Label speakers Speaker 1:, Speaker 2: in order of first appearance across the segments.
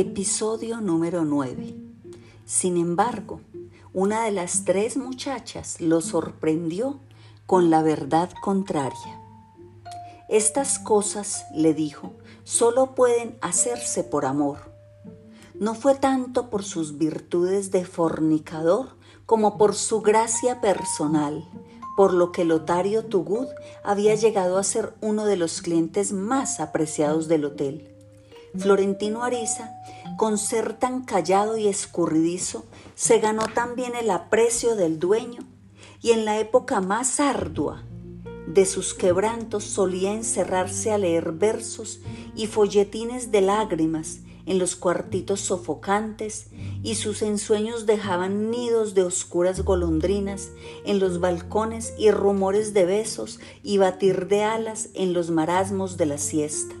Speaker 1: Episodio número 9. Sin embargo, una de las tres muchachas lo sorprendió con la verdad contraria. Estas cosas, le dijo, solo pueden hacerse por amor. No fue tanto por sus virtudes de fornicador como por su gracia personal, por lo que Lotario Tugud había llegado a ser uno de los clientes más apreciados del hotel. Florentino Ariza, con ser tan callado y escurridizo, se ganó también el aprecio del dueño y en la época más ardua de sus quebrantos solía encerrarse a leer versos y folletines de lágrimas en los cuartitos sofocantes y sus ensueños dejaban nidos de oscuras golondrinas en los balcones y rumores de besos y batir de alas en los marasmos de la siesta.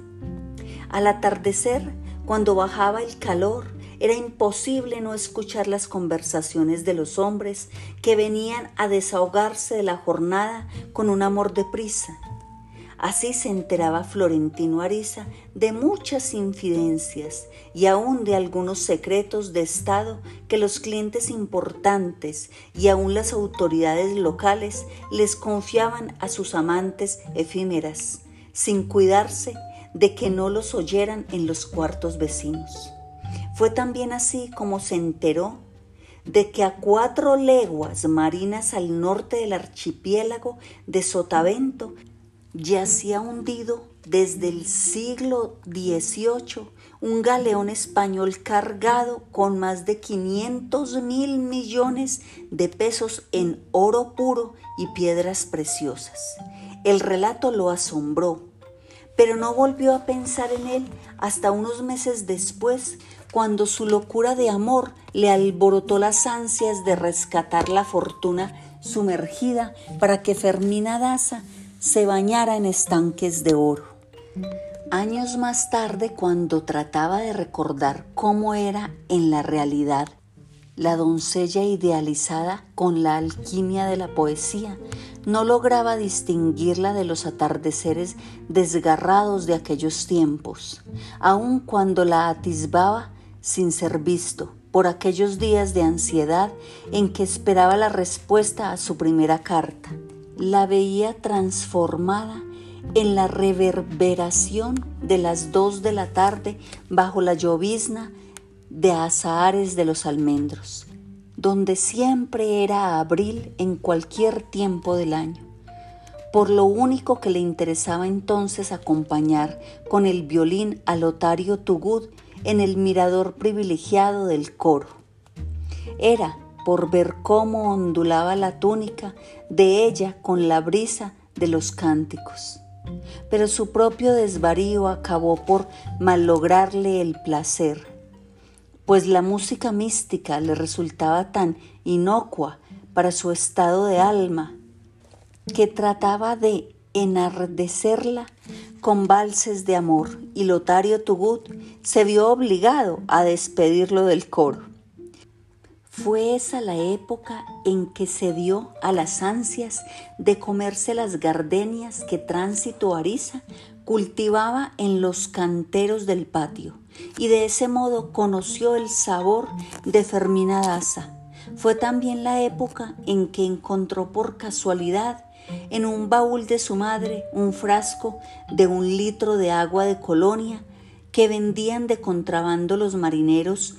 Speaker 1: Al atardecer, cuando bajaba el calor, era imposible no escuchar las conversaciones de los hombres que venían a desahogarse de la jornada con un amor de prisa. Así se enteraba Florentino Ariza de muchas infidencias y aún de algunos secretos de Estado que los clientes importantes y aún las autoridades locales les confiaban a sus amantes efímeras, sin cuidarse de que no los oyeran en los cuartos vecinos. Fue también así como se enteró de que a cuatro leguas marinas al norte del archipiélago de Sotavento yacía hundido desde el siglo XVIII un galeón español cargado con más de 500 mil millones de pesos en oro puro y piedras preciosas. El relato lo asombró pero no volvió a pensar en él hasta unos meses después, cuando su locura de amor le alborotó las ansias de rescatar la fortuna sumergida para que Fermina Daza se bañara en estanques de oro. Años más tarde, cuando trataba de recordar cómo era en la realidad la doncella idealizada con la alquimia de la poesía, no lograba distinguirla de los atardeceres desgarrados de aquellos tiempos, aun cuando la atisbaba sin ser visto por aquellos días de ansiedad en que esperaba la respuesta a su primera carta. La veía transformada en la reverberación de las dos de la tarde bajo la llovizna de azahares de los almendros donde siempre era abril en cualquier tiempo del año, por lo único que le interesaba entonces acompañar con el violín a Lotario Tugud en el mirador privilegiado del coro. Era por ver cómo ondulaba la túnica de ella con la brisa de los cánticos. Pero su propio desvarío acabó por malograrle el placer pues la música mística le resultaba tan inocua para su estado de alma que trataba de enardecerla con valses de amor y Lotario Tugut se vio obligado a despedirlo del coro. Fue esa la época en que se dio a las ansias de comerse las gardenias que Tránsito Ariza cultivaba en los canteros del patio y de ese modo conoció el sabor de Fermina Daza. Fue también la época en que encontró por casualidad en un baúl de su madre un frasco de un litro de agua de colonia que vendían de contrabando los marineros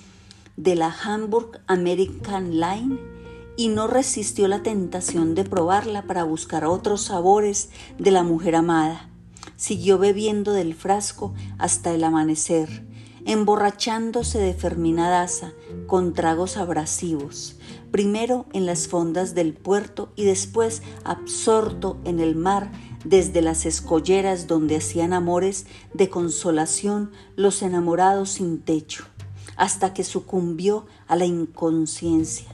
Speaker 1: de la Hamburg American Line y no resistió la tentación de probarla para buscar otros sabores de la mujer amada. Siguió bebiendo del frasco hasta el amanecer emborrachándose de ferminadaza con tragos abrasivos, primero en las fondas del puerto y después absorto en el mar desde las escolleras donde hacían amores de consolación los enamorados sin techo, hasta que sucumbió a la inconsciencia.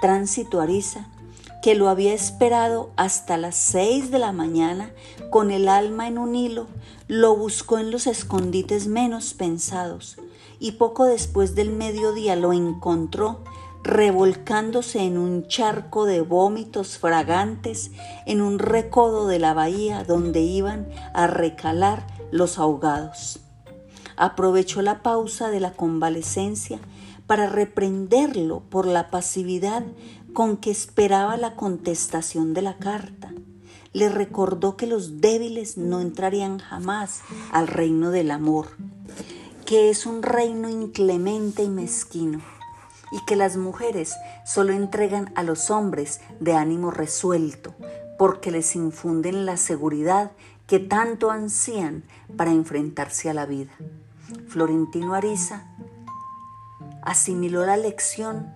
Speaker 1: Tránsito Ariza que lo había esperado hasta las seis de la mañana con el alma en un hilo, lo buscó en los escondites menos pensados y poco después del mediodía lo encontró revolcándose en un charco de vómitos fragantes en un recodo de la bahía donde iban a recalar los ahogados. aprovechó la pausa de la convalecencia para reprenderlo por la pasividad con que esperaba la contestación de la carta. Le recordó que los débiles no entrarían jamás al reino del amor, que es un reino inclemente y mezquino, y que las mujeres solo entregan a los hombres de ánimo resuelto, porque les infunden la seguridad que tanto ansían para enfrentarse a la vida. Florentino Ariza asimiló la lección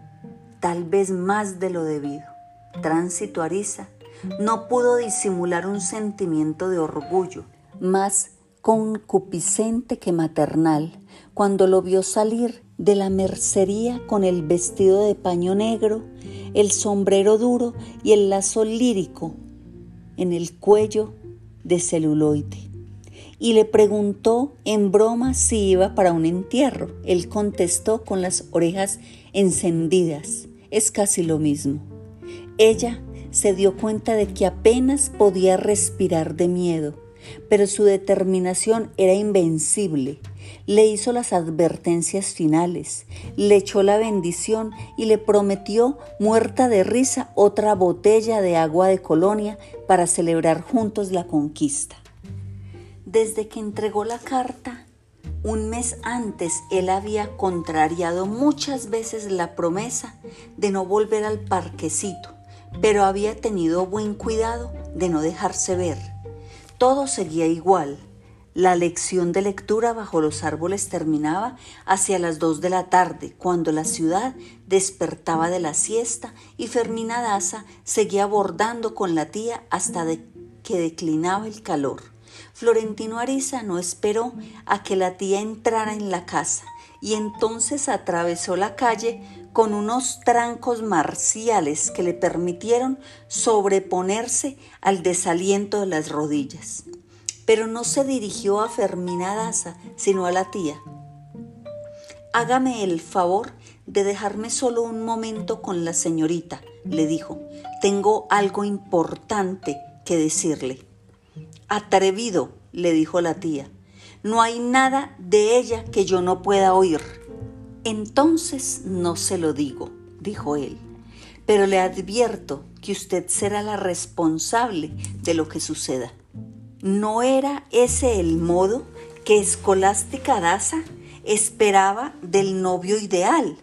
Speaker 1: tal vez más de lo debido. Tránsito Ariza no pudo disimular un sentimiento de orgullo, más concupiscente que maternal, cuando lo vio salir de la mercería con el vestido de paño negro, el sombrero duro y el lazo lírico en el cuello de celuloide y le preguntó en broma si iba para un entierro. Él contestó con las orejas encendidas. Es casi lo mismo. Ella se dio cuenta de que apenas podía respirar de miedo, pero su determinación era invencible. Le hizo las advertencias finales, le echó la bendición y le prometió, muerta de risa, otra botella de agua de colonia para celebrar juntos la conquista. Desde que entregó la carta, un mes antes él había contrariado muchas veces la promesa de no volver al parquecito, pero había tenido buen cuidado de no dejarse ver. Todo seguía igual. La lección de lectura bajo los árboles terminaba hacia las dos de la tarde, cuando la ciudad despertaba de la siesta y Fermina Daza seguía bordando con la tía hasta que declinaba el calor. Florentino Ariza no esperó a que la tía entrara en la casa y entonces atravesó la calle con unos trancos marciales que le permitieron sobreponerse al desaliento de las rodillas. Pero no se dirigió a Fermina Daza, sino a la tía. Hágame el favor de dejarme solo un momento con la señorita, le dijo. Tengo algo importante que decirle. Atrevido, le dijo la tía. No hay nada de ella que yo no pueda oír. Entonces no se lo digo, dijo él, pero le advierto que usted será la responsable de lo que suceda. ¿No era ese el modo que Escolástica Daza esperaba del novio ideal?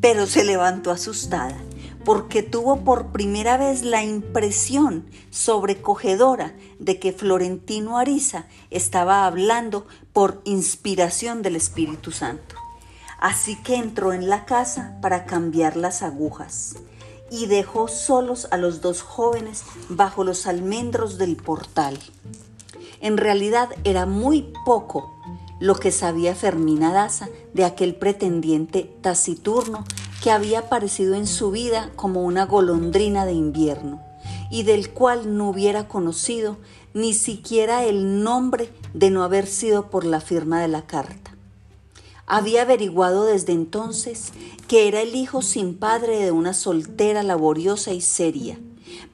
Speaker 1: Pero se levantó asustada porque tuvo por primera vez la impresión sobrecogedora de que Florentino Ariza estaba hablando por inspiración del Espíritu Santo. Así que entró en la casa para cambiar las agujas y dejó solos a los dos jóvenes bajo los almendros del portal. En realidad era muy poco lo que sabía Fermina Daza de aquel pretendiente taciturno que había aparecido en su vida como una golondrina de invierno y del cual no hubiera conocido ni siquiera el nombre de no haber sido por la firma de la carta. Había averiguado desde entonces que era el hijo sin padre de una soltera laboriosa y seria,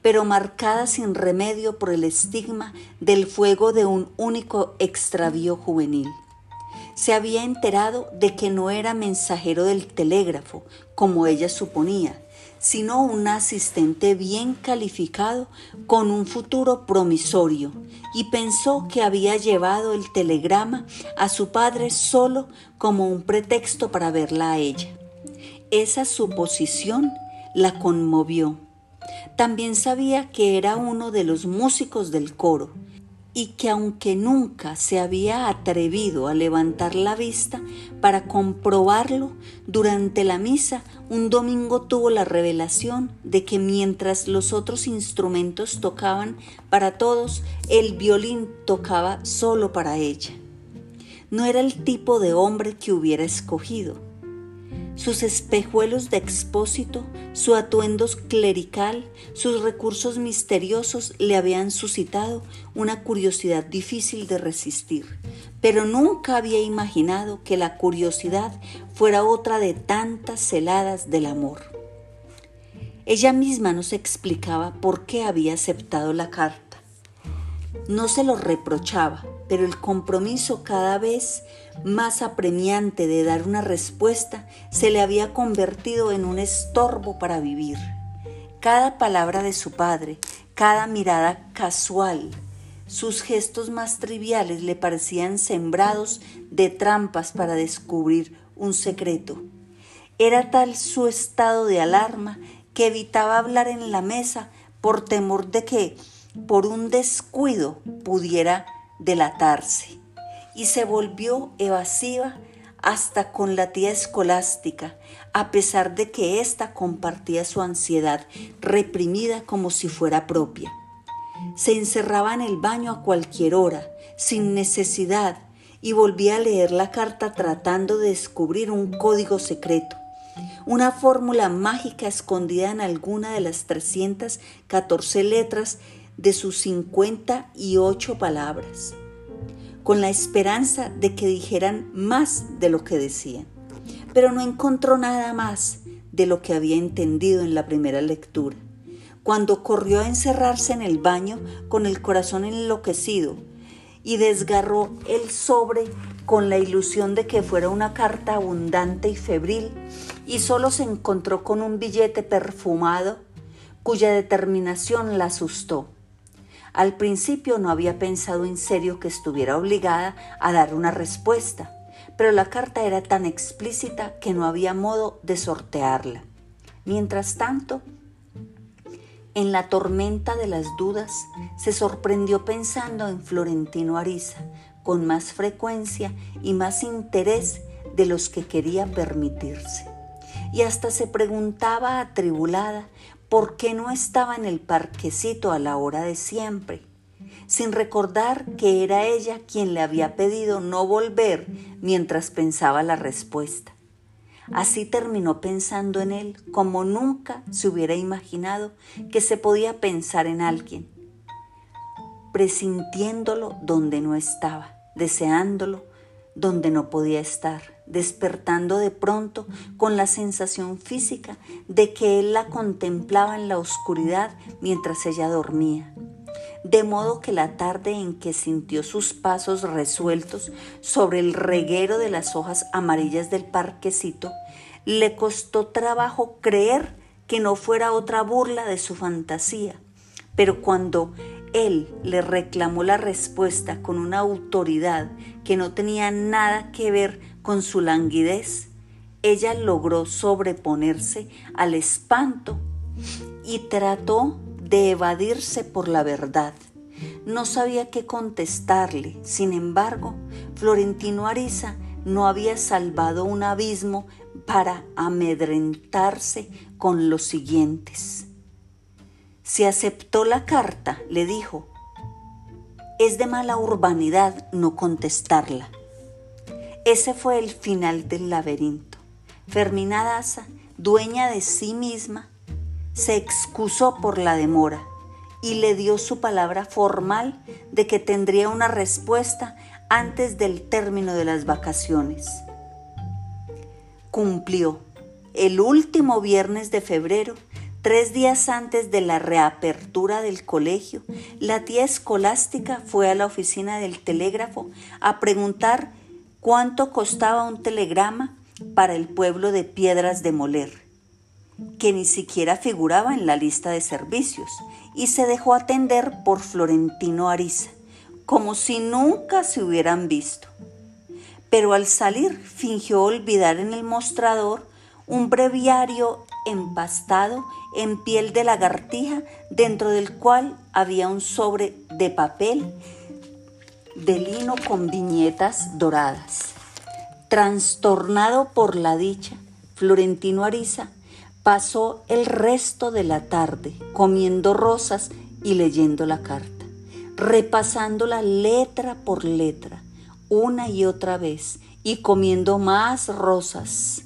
Speaker 1: pero marcada sin remedio por el estigma del fuego de un único extravío juvenil. Se había enterado de que no era mensajero del telégrafo, como ella suponía, sino un asistente bien calificado con un futuro promisorio, y pensó que había llevado el telegrama a su padre solo como un pretexto para verla a ella. Esa suposición la conmovió. También sabía que era uno de los músicos del coro, y que aunque nunca se había atrevido a levantar la vista para comprobarlo, durante la misa un domingo tuvo la revelación de que mientras los otros instrumentos tocaban para todos, el violín tocaba solo para ella. No era el tipo de hombre que hubiera escogido sus espejuelos de expósito, su atuendo clerical, sus recursos misteriosos le habían suscitado una curiosidad difícil de resistir, pero nunca había imaginado que la curiosidad fuera otra de tantas celadas del amor. Ella misma no se explicaba por qué había aceptado la carta. No se lo reprochaba, pero el compromiso cada vez más apremiante de dar una respuesta se le había convertido en un estorbo para vivir. Cada palabra de su padre, cada mirada casual, sus gestos más triviales le parecían sembrados de trampas para descubrir un secreto. Era tal su estado de alarma que evitaba hablar en la mesa por temor de que, por un descuido, pudiera delatarse. Y se volvió evasiva hasta con la tía escolástica, a pesar de que ésta compartía su ansiedad, reprimida como si fuera propia. Se encerraba en el baño a cualquier hora, sin necesidad, y volvía a leer la carta tratando de descubrir un código secreto una fórmula mágica escondida en alguna de las 314 letras de sus 58 palabras, con la esperanza de que dijeran más de lo que decían. Pero no encontró nada más de lo que había entendido en la primera lectura. Cuando corrió a encerrarse en el baño con el corazón enloquecido y desgarró el sobre con la ilusión de que fuera una carta abundante y febril, y solo se encontró con un billete perfumado cuya determinación la asustó. Al principio no había pensado en serio que estuviera obligada a dar una respuesta, pero la carta era tan explícita que no había modo de sortearla. Mientras tanto, en la tormenta de las dudas, se sorprendió pensando en Florentino Ariza con más frecuencia y más interés de los que quería permitirse y hasta se preguntaba atribulada por qué no estaba en el parquecito a la hora de siempre, sin recordar que era ella quien le había pedido no volver mientras pensaba la respuesta. Así terminó pensando en él como nunca se hubiera imaginado que se podía pensar en alguien, presintiéndolo donde no estaba, deseándolo donde no podía estar despertando de pronto con la sensación física de que él la contemplaba en la oscuridad mientras ella dormía. De modo que la tarde en que sintió sus pasos resueltos sobre el reguero de las hojas amarillas del parquecito, le costó trabajo creer que no fuera otra burla de su fantasía. Pero cuando él le reclamó la respuesta con una autoridad que no tenía nada que ver con su languidez, ella logró sobreponerse al espanto y trató de evadirse por la verdad. No sabía qué contestarle. Sin embargo, Florentino Ariza no había salvado un abismo para amedrentarse con los siguientes. Si aceptó la carta, le dijo, es de mala urbanidad no contestarla. Ese fue el final del laberinto. Fermina Daza, dueña de sí misma, se excusó por la demora y le dio su palabra formal de que tendría una respuesta antes del término de las vacaciones. Cumplió. El último viernes de febrero, tres días antes de la reapertura del colegio, la tía escolástica fue a la oficina del telégrafo a preguntar cuánto costaba un telegrama para el pueblo de Piedras de Moler, que ni siquiera figuraba en la lista de servicios, y se dejó atender por Florentino Ariza, como si nunca se hubieran visto. Pero al salir fingió olvidar en el mostrador un breviario empastado en piel de lagartija dentro del cual había un sobre de papel de lino con viñetas doradas. Trastornado por la dicha, Florentino Ariza pasó el resto de la tarde comiendo rosas y leyendo la carta, repasándola letra por letra, una y otra vez, y comiendo más rosas.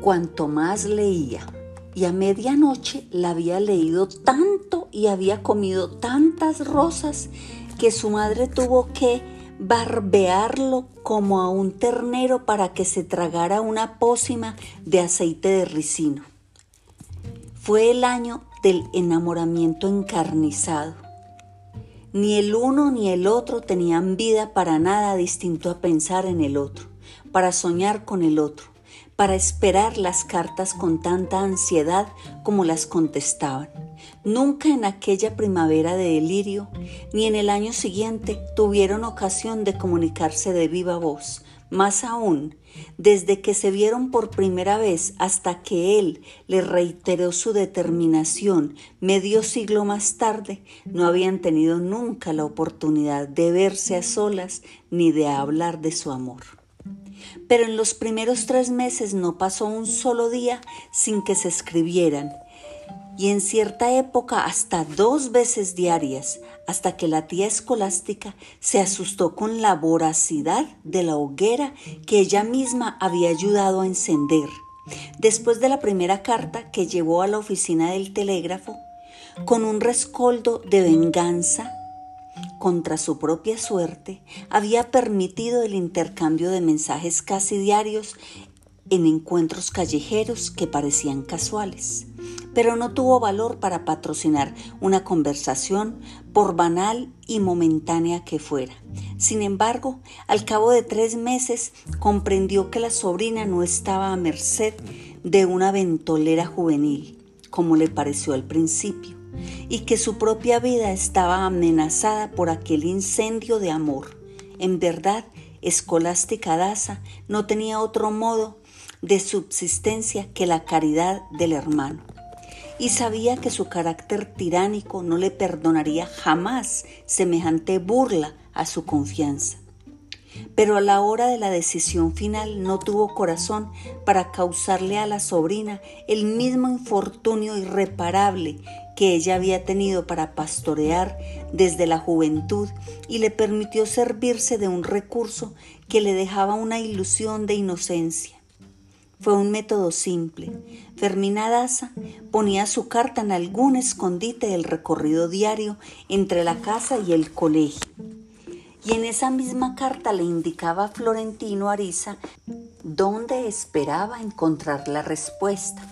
Speaker 1: Cuanto más leía, y a medianoche la había leído tanto y había comido tantas rosas que su madre tuvo que barbearlo como a un ternero para que se tragara una pócima de aceite de ricino. Fue el año del enamoramiento encarnizado. Ni el uno ni el otro tenían vida para nada distinto a pensar en el otro, para soñar con el otro, para esperar las cartas con tanta ansiedad como las contestaban. Nunca en aquella primavera de delirio, ni en el año siguiente tuvieron ocasión de comunicarse de viva voz, más aún, desde que se vieron por primera vez hasta que él le reiteró su determinación medio siglo más tarde, no habían tenido nunca la oportunidad de verse a solas ni de hablar de su amor. Pero en los primeros tres meses no pasó un solo día sin que se escribieran, y en cierta época hasta dos veces diarias, hasta que la tía escolástica se asustó con la voracidad de la hoguera que ella misma había ayudado a encender. Después de la primera carta que llevó a la oficina del telégrafo, con un rescoldo de venganza contra su propia suerte, había permitido el intercambio de mensajes casi diarios en encuentros callejeros que parecían casuales pero no tuvo valor para patrocinar una conversación por banal y momentánea que fuera. Sin embargo, al cabo de tres meses comprendió que la sobrina no estaba a merced de una ventolera juvenil, como le pareció al principio, y que su propia vida estaba amenazada por aquel incendio de amor. En verdad, Escolástica Daza no tenía otro modo de subsistencia que la caridad del hermano y sabía que su carácter tiránico no le perdonaría jamás semejante burla a su confianza. Pero a la hora de la decisión final no tuvo corazón para causarle a la sobrina el mismo infortunio irreparable que ella había tenido para pastorear desde la juventud y le permitió servirse de un recurso que le dejaba una ilusión de inocencia fue un método simple. Fermina Daza ponía su carta en algún escondite del recorrido diario entre la casa y el colegio. Y en esa misma carta le indicaba a Florentino Ariza dónde esperaba encontrar la respuesta.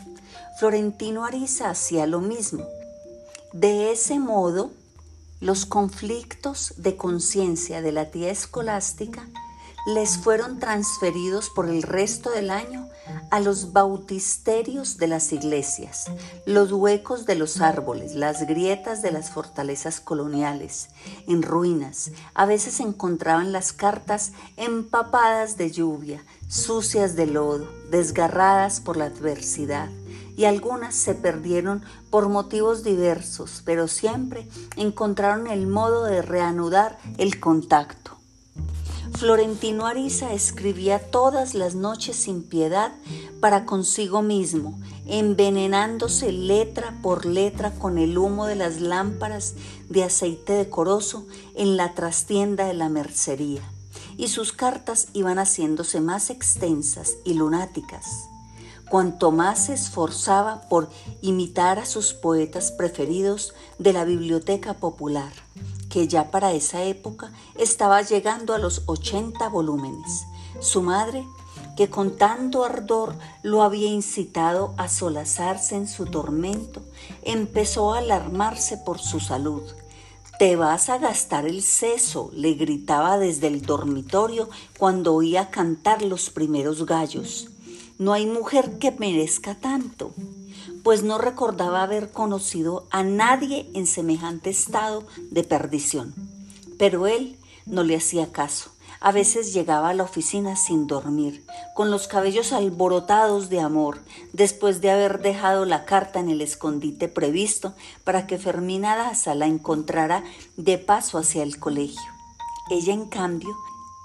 Speaker 1: Florentino Ariza hacía lo mismo. De ese modo, los conflictos de conciencia de la tía escolástica les fueron transferidos por el resto del año a los bautisterios de las iglesias, los huecos de los árboles, las grietas de las fortalezas coloniales, en ruinas. A veces encontraban las cartas empapadas de lluvia, sucias de lodo, desgarradas por la adversidad y algunas se perdieron por motivos diversos, pero siempre encontraron el modo de reanudar el contacto. Florentino Ariza escribía todas las noches sin piedad para consigo mismo, envenenándose letra por letra con el humo de las lámparas de aceite decoroso en la trastienda de la mercería. Y sus cartas iban haciéndose más extensas y lunáticas. Cuanto más se esforzaba por imitar a sus poetas preferidos de la biblioteca popular que ya para esa época estaba llegando a los 80 volúmenes. Su madre, que con tanto ardor lo había incitado a solazarse en su tormento, empezó a alarmarse por su salud. Te vas a gastar el seso, le gritaba desde el dormitorio cuando oía cantar los primeros gallos. No hay mujer que merezca tanto pues no recordaba haber conocido a nadie en semejante estado de perdición. Pero él no le hacía caso. A veces llegaba a la oficina sin dormir, con los cabellos alborotados de amor, después de haber dejado la carta en el escondite previsto para que Fermina Daza la encontrara de paso hacia el colegio. Ella, en cambio,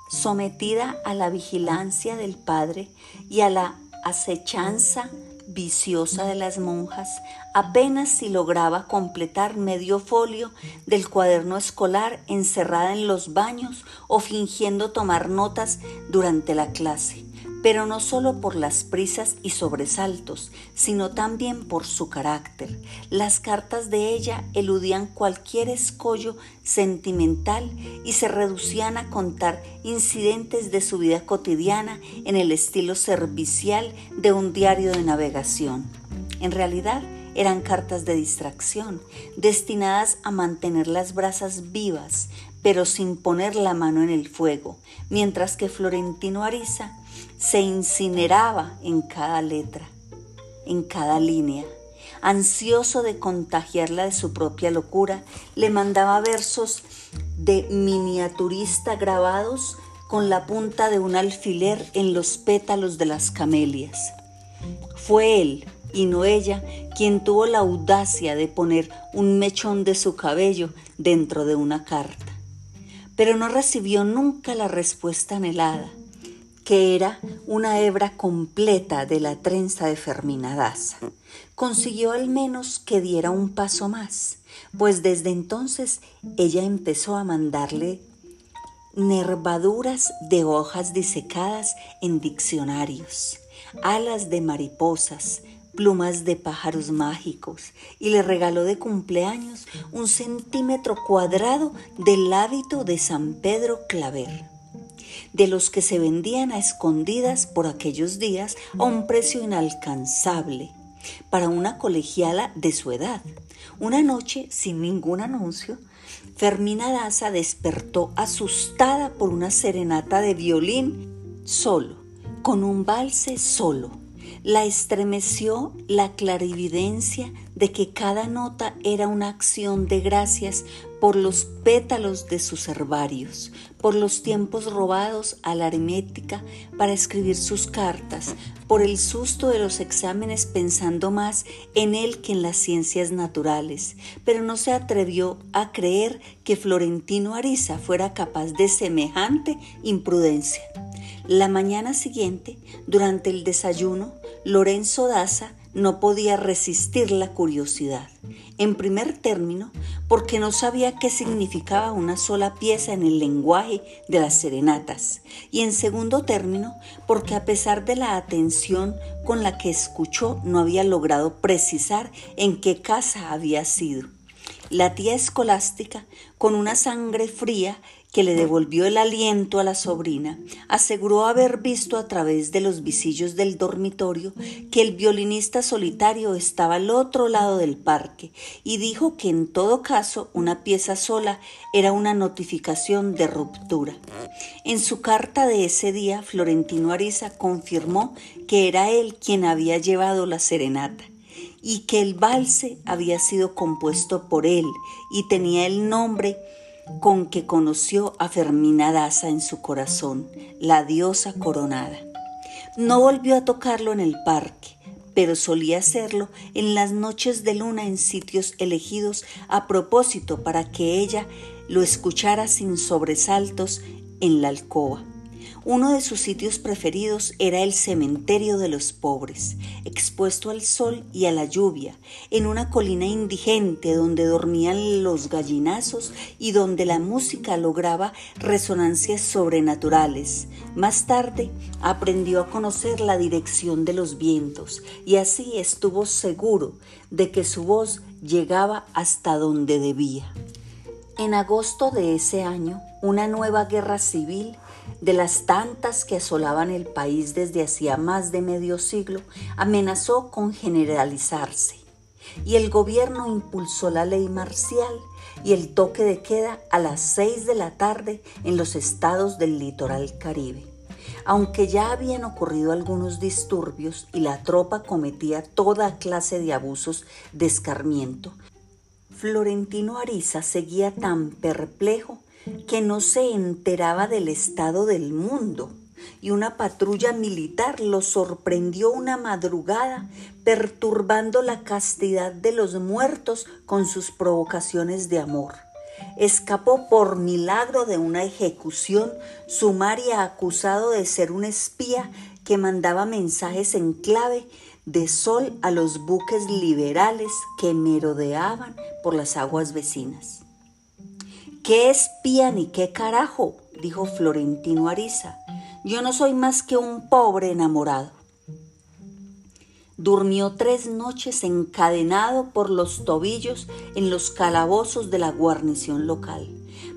Speaker 1: sometida a la vigilancia del padre y a la acechanza viciosa de las monjas, apenas si lograba completar medio folio del cuaderno escolar encerrada en los baños o fingiendo tomar notas durante la clase pero no solo por las prisas y sobresaltos, sino también por su carácter. Las cartas de ella eludían cualquier escollo sentimental y se reducían a contar incidentes de su vida cotidiana en el estilo servicial de un diario de navegación. En realidad, eran cartas de distracción, destinadas a mantener las brasas vivas, pero sin poner la mano en el fuego, mientras que Florentino Ariza se incineraba en cada letra, en cada línea. Ansioso de contagiarla de su propia locura, le mandaba versos de miniaturista grabados con la punta de un alfiler en los pétalos de las camelias. Fue él, y no ella, quien tuvo la audacia de poner un mechón de su cabello dentro de una carta. Pero no recibió nunca la respuesta anhelada, que era una hebra completa de la trenza de Fermina Daza. Consiguió al menos que diera un paso más, pues desde entonces ella empezó a mandarle nervaduras de hojas disecadas en diccionarios, alas de mariposas, plumas de pájaros mágicos y le regaló de cumpleaños un centímetro cuadrado del hábito de San Pedro Claver, de los que se vendían a escondidas por aquellos días a un precio inalcanzable para una colegiala de su edad. Una noche, sin ningún anuncio, Fermina Daza despertó asustada por una serenata de violín solo, con un valse solo. La estremeció la clarividencia de que cada nota era una acción de gracias por los pétalos de sus herbarios, por los tiempos robados a la aritmética para escribir sus cartas, por el susto de los exámenes pensando más en él que en las ciencias naturales, pero no se atrevió a creer que Florentino Ariza fuera capaz de semejante imprudencia. La mañana siguiente, durante el desayuno, Lorenzo Daza no podía resistir la curiosidad. En primer término, porque no sabía qué significaba una sola pieza en el lenguaje de las serenatas. Y en segundo término, porque a pesar de la atención con la que escuchó, no había logrado precisar en qué casa había sido. La tía escolástica, con una sangre fría, que le devolvió el aliento a la sobrina, aseguró haber visto a través de los visillos del dormitorio que el violinista solitario estaba al otro lado del parque y dijo que en todo caso una pieza sola era una notificación de ruptura. En su carta de ese día, Florentino Ariza confirmó que era él quien había llevado la serenata y que el valse había sido compuesto por él y tenía el nombre con que conoció a Fermina Daza en su corazón, la diosa coronada. No volvió a tocarlo en el parque, pero solía hacerlo en las noches de luna en sitios elegidos a propósito para que ella lo escuchara sin sobresaltos en la alcoba. Uno de sus sitios preferidos era el cementerio de los pobres, expuesto al sol y a la lluvia, en una colina indigente donde dormían los gallinazos y donde la música lograba resonancias sobrenaturales. Más tarde aprendió a conocer la dirección de los vientos y así estuvo seguro de que su voz llegaba hasta donde debía. En agosto de ese año, una nueva guerra civil de las tantas que asolaban el país desde hacía más de medio siglo, amenazó con generalizarse. Y el gobierno impulsó la ley marcial y el toque de queda a las seis de la tarde en los estados del litoral caribe. Aunque ya habían ocurrido algunos disturbios y la tropa cometía toda clase de abusos de escarmiento, Florentino Ariza seguía tan perplejo que no se enteraba del estado del mundo y una patrulla militar lo sorprendió una madrugada perturbando la castidad de los muertos con sus provocaciones de amor. Escapó por milagro de una ejecución sumaria acusado de ser un espía que mandaba mensajes en clave de sol a los buques liberales que merodeaban por las aguas vecinas. ¿Qué espía ni qué carajo? dijo Florentino Ariza. Yo no soy más que un pobre enamorado. Durmió tres noches encadenado por los tobillos en los calabozos de la guarnición local.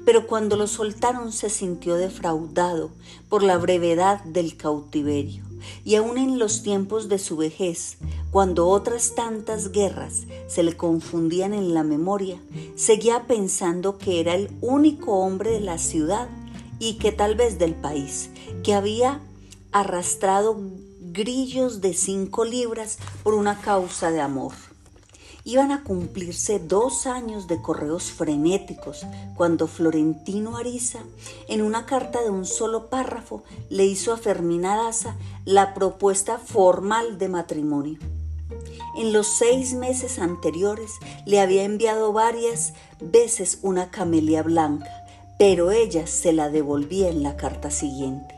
Speaker 1: pero cuando lo soltaron se sintió defraudado por la brevedad del cautiverio. Y aun en los tiempos de su vejez, cuando otras tantas guerras se le confundían en la memoria, seguía pensando que era el único hombre de la ciudad y que tal vez del país, que había arrastrado grillos de cinco libras por una causa de amor. Iban a cumplirse dos años de correos frenéticos cuando Florentino Ariza, en una carta de un solo párrafo, le hizo a Fermina Daza la propuesta formal de matrimonio. En los seis meses anteriores le había enviado varias veces una camelia blanca, pero ella se la devolvía en la carta siguiente,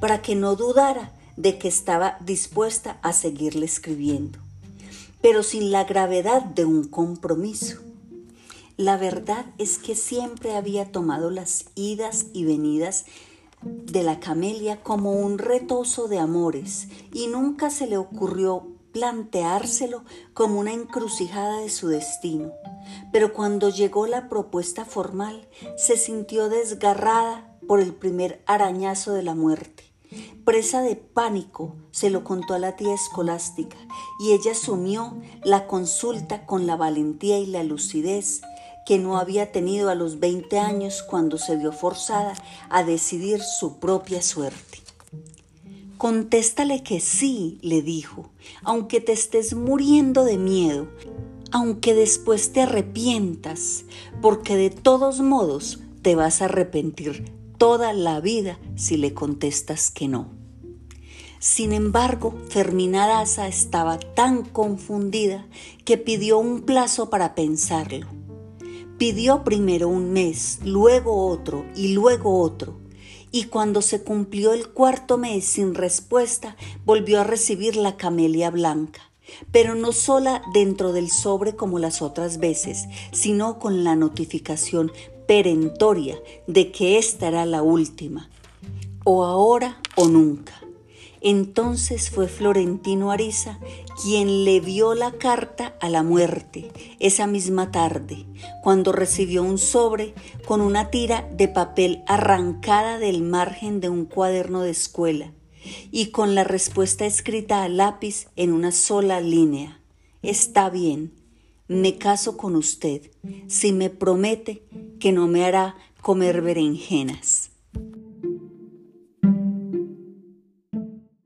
Speaker 1: para que no dudara de que estaba dispuesta a seguirle escribiendo pero sin la gravedad de un compromiso. La verdad es que siempre había tomado las idas y venidas de la camelia como un retoso de amores y nunca se le ocurrió planteárselo como una encrucijada de su destino. Pero cuando llegó la propuesta formal, se sintió desgarrada por el primer arañazo de la muerte. Presa de pánico, se lo contó a la tía escolástica y ella asumió la consulta con la valentía y la lucidez que no había tenido a los 20 años cuando se vio forzada a decidir su propia suerte. Contéstale que sí, le dijo, aunque te estés muriendo de miedo, aunque después te arrepientas, porque de todos modos te vas a arrepentir toda la vida si le contestas que no. Sin embargo, Fermina Daza estaba tan confundida que pidió un plazo para pensarlo. Pidió primero un mes, luego otro y luego otro. Y cuando se cumplió el cuarto mes sin respuesta, volvió a recibir la camelia blanca pero no sola dentro del sobre como las otras veces, sino con la notificación perentoria de que esta era la última, o ahora o nunca. Entonces fue Florentino Ariza quien le vio la carta a la muerte esa misma tarde, cuando recibió un sobre con una tira de papel arrancada del margen de un cuaderno de escuela y con la respuesta escrita a lápiz en una sola línea. Está bien, me caso con usted si me promete que no me hará comer berenjenas.